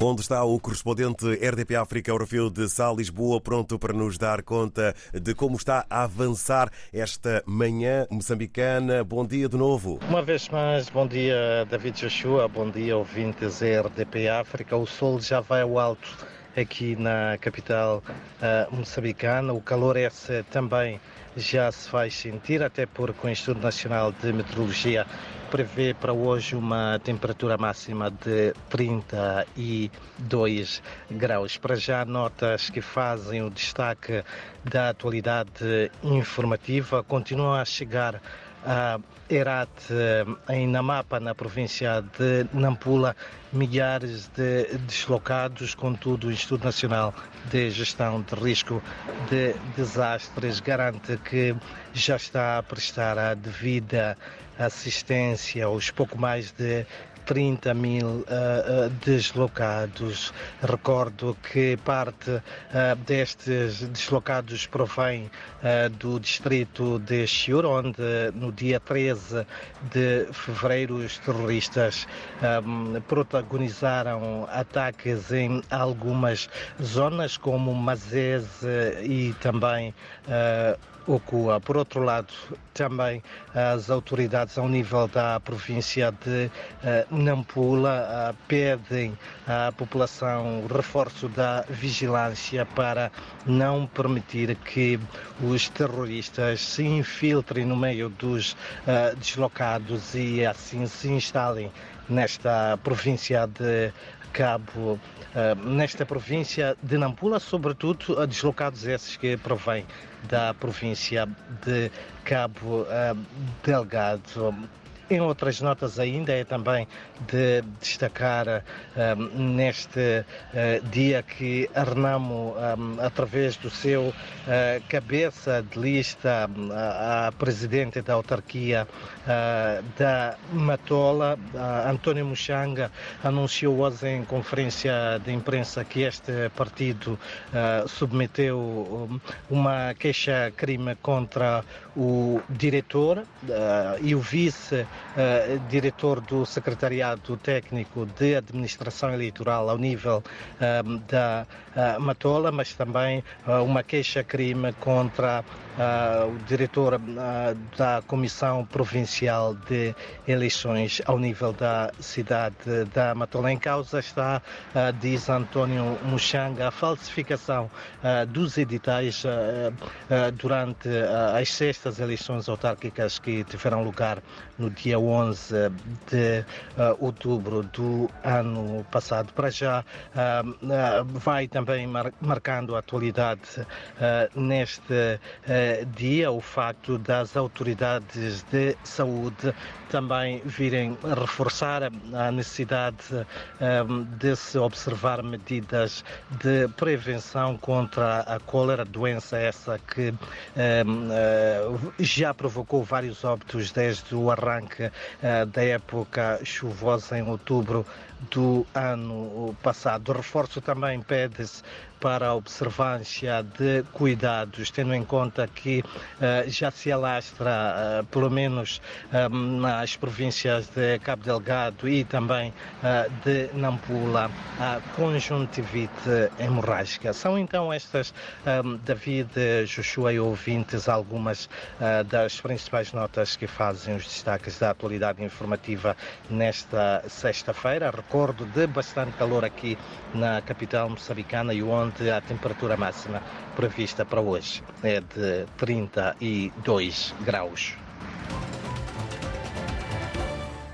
onde está o correspondente RDP África Eurofil de Sal Lisboa, pronto para nos dar conta de como está a avançar esta manhã moçambicana. Bom dia de novo. Uma vez mais, bom dia David Joshua, bom dia ouvintes RDP África. O sol já vai ao alto aqui na capital uh, moçambicana. O calor esse também já se faz sentir, até porque o Instituto Nacional de Meteorologia prevê para hoje uma temperatura máxima de 32 graus. Para já, notas que fazem o destaque da atualidade informativa continuam a chegar a Herat, em Namapa, na província de Nampula, milhares de deslocados, contudo, o Instituto Nacional de Gestão de Risco de Desastres garante que já está a prestar a devida assistência aos pouco mais de 30 mil uh, deslocados. Recordo que parte uh, destes deslocados provém uh, do distrito de Chiur, onde no dia 13 de fevereiro os terroristas um, protagonizaram ataques em algumas zonas, como Mazese e também Ocua. Por outro lado, também as autoridades ao nível da província de Nampula uh, pedem à população reforço da vigilância para não permitir que os terroristas se infiltrem no meio dos uh, deslocados e assim se instalem nesta província de Cabo, nesta província de Nampula, sobretudo deslocados esses que provêm da província de Cabo Delgado. Em outras notas ainda é também de destacar um, neste uh, dia que a Renamo, um, através do seu uh, cabeça de lista, a, a presidente da autarquia uh, da Matola, António Muxanga, anunciou hoje em conferência de imprensa que este partido submeteu um, uma queixa-crime contra o diretor e o vice uh, diretor do Secretariado Técnico de Administração Eleitoral ao nível uh, da uh, Matola, mas também uma queixa-crime contra o diretor da Comissão Provincial de Eleições ao nível da cidade da Matola. Em causa está, diz António Muxanga, a falsificação dos editais durante as sextas eleições autárquicas que tiveram lugar no dia 11 de uh, outubro do ano passado. Para já uh, vai também mar marcando a atualidade neste dia o facto das autoridades de saúde também virem reforçar a necessidade de se observar medidas de prevenção contra a cólera, doença essa que já provocou vários óbitos desde o arranque eh, da época chuvosa em outubro do ano passado. Reforço também pede-se para a observância de cuidados, tendo em conta que uh, já se alastra, uh, pelo menos nas províncias de Cabo Delgado e também de Nampula, a conjuntivite hemorrágica. São então estas, David, Joshua e ouvintes, algumas das principais notas que fazem os destaques da atualidade informativa nesta sexta-feira. Recordo de bastante calor aqui na capital moçambicana e onde a temperatura máxima prevista para hoje é de 32 graus.